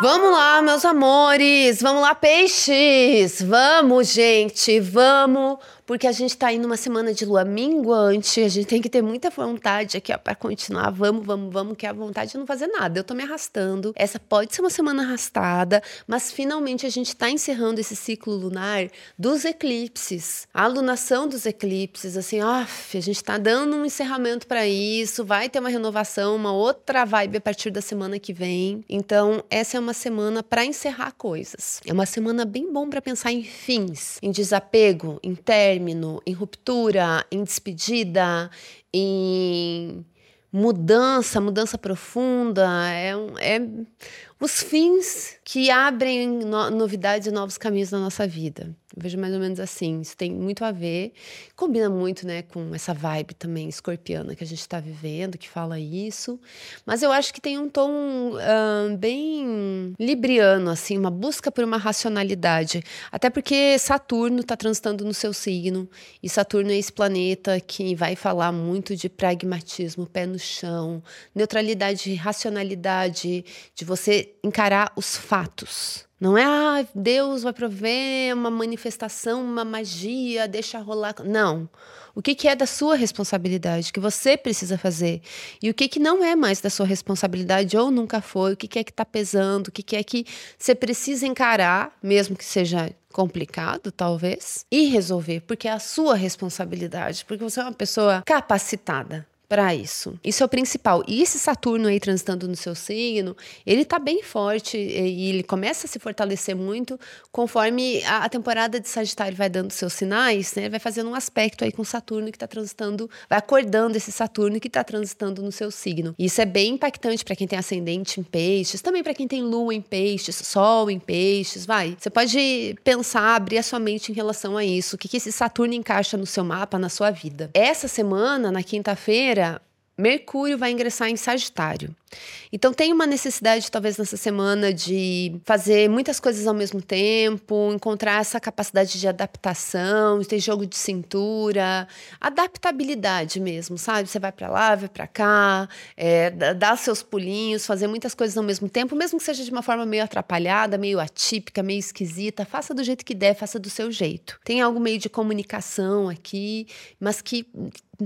Vamos lá, meus amores! Vamos lá, peixes! Vamos, gente! Vamos! Porque a gente está indo uma semana de lua minguante, a gente tem que ter muita vontade aqui, ó, para continuar. Vamos, vamos, vamos, que é a vontade de não fazer nada. Eu tô me arrastando. Essa pode ser uma semana arrastada, mas finalmente a gente está encerrando esse ciclo lunar dos eclipses. A alunação dos eclipses, assim, ó, a gente está dando um encerramento para isso, vai ter uma renovação, uma outra vibe a partir da semana que vem. Então, essa é uma semana para encerrar coisas. É uma semana bem bom para pensar em fins, em desapego, em término, término, em ruptura, em despedida, em mudança, mudança profunda. É, é os fins que abrem no, novidades e novos caminhos na nossa vida. Eu vejo mais ou menos assim. Isso tem muito a ver, combina muito, né, com essa vibe também escorpiana que a gente está vivendo, que fala isso. Mas eu acho que tem um tom uh, bem libriano, assim, uma busca por uma racionalidade. Até porque Saturno está transitando no seu signo e Saturno é esse planeta que vai falar muito de pragmatismo, pé no chão, neutralidade, racionalidade, de você encarar os fatos. Não é, ah, Deus vai prover uma manifestação, uma magia, deixa rolar. Não. O que, que é da sua responsabilidade, que você precisa fazer? E o que, que não é mais da sua responsabilidade ou nunca foi? O que, que é que está pesando? O que, que é que você precisa encarar, mesmo que seja complicado, talvez, e resolver, porque é a sua responsabilidade, porque você é uma pessoa capacitada para isso. Isso é o principal. E esse Saturno aí transitando no seu signo, ele tá bem forte e ele começa a se fortalecer muito conforme a, a temporada de Sagitário vai dando seus sinais, né? Vai fazendo um aspecto aí com Saturno que está transitando, vai acordando esse Saturno que está transitando no seu signo. Isso é bem impactante para quem tem ascendente em peixes, também para quem tem lua em peixes, sol em peixes, vai. Você pode pensar, abrir a sua mente em relação a isso, o que, que esse Saturno encaixa no seu mapa, na sua vida. Essa semana, na quinta-feira, Mercúrio vai ingressar em Sagitário. Então tem uma necessidade, talvez, nessa semana de fazer muitas coisas ao mesmo tempo, encontrar essa capacidade de adaptação, ter jogo de cintura, adaptabilidade mesmo, sabe? Você vai para lá, vai para cá, é, dá seus pulinhos, fazer muitas coisas ao mesmo tempo, mesmo que seja de uma forma meio atrapalhada, meio atípica, meio esquisita, faça do jeito que der, faça do seu jeito. Tem algo meio de comunicação aqui, mas que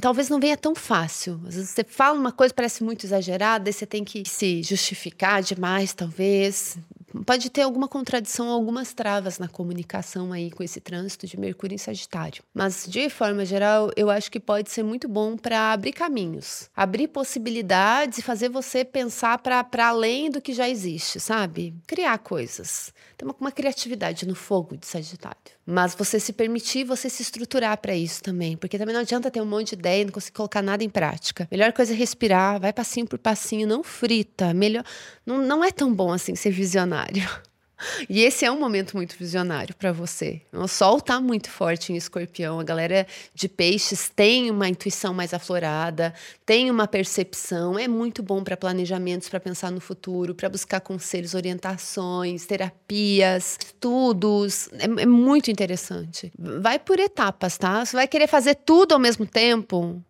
talvez não venha tão fácil. Às vezes você fala uma coisa parece muito exagerada, e você tem que se justificar demais, talvez. Pode ter alguma contradição, algumas travas na comunicação aí com esse trânsito de Mercúrio em Sagitário. Mas, de forma geral, eu acho que pode ser muito bom para abrir caminhos, abrir possibilidades e fazer você pensar para além do que já existe, sabe? Criar coisas. Tem uma, uma criatividade no fogo de Sagitário. Mas você se permitir, você se estruturar para isso também. Porque também não adianta ter um monte de ideia e não conseguir colocar nada em prática. Melhor coisa é respirar, vai passinho por passinho, não frita. Melhor. Não, não é tão bom assim ser visionário. E esse é um momento muito visionário para você. O sol está muito forte em escorpião. A galera de peixes tem uma intuição mais aflorada, tem uma percepção. É muito bom para planejamentos, para pensar no futuro, para buscar conselhos, orientações, terapias, estudos. É, é muito interessante. Vai por etapas, tá? Você vai querer fazer tudo ao mesmo tempo.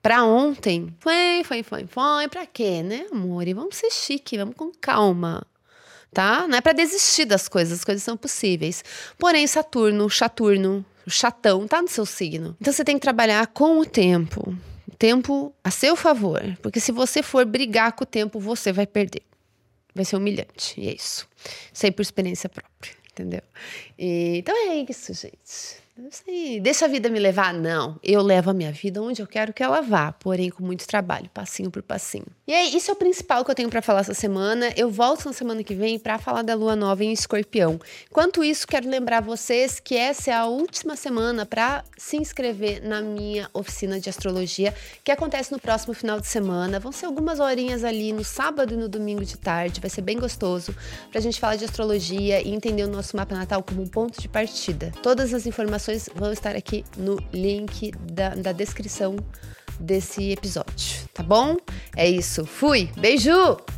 Para ontem, foi, foi, foi, foi. Para quê, né, amor? E vamos ser chique, vamos com calma tá? Não é para desistir das coisas, as coisas são possíveis. Porém, Saturno, Saturno, o chatão, tá no seu signo. Então você tem que trabalhar com o tempo. O tempo a seu favor. Porque se você for brigar com o tempo, você vai perder. Vai ser humilhante. E é isso. Sei por experiência própria, entendeu? E, então é isso, gente. Sei, deixa a vida me levar. Não, eu levo a minha vida onde eu quero que ela vá, porém com muito trabalho, passinho por passinho. E aí, isso é o principal que eu tenho para falar essa semana. Eu volto na semana que vem para falar da lua nova em Escorpião. Enquanto isso, quero lembrar vocês que essa é a última semana para se inscrever na minha oficina de astrologia, que acontece no próximo final de semana. Vão ser algumas horinhas ali no sábado e no domingo de tarde. Vai ser bem gostoso para a gente falar de astrologia e entender o nosso mapa natal como um ponto de partida. Todas as informações informações vão estar aqui no link da, da descrição desse episódio, tá bom? É isso. Fui. Beijo!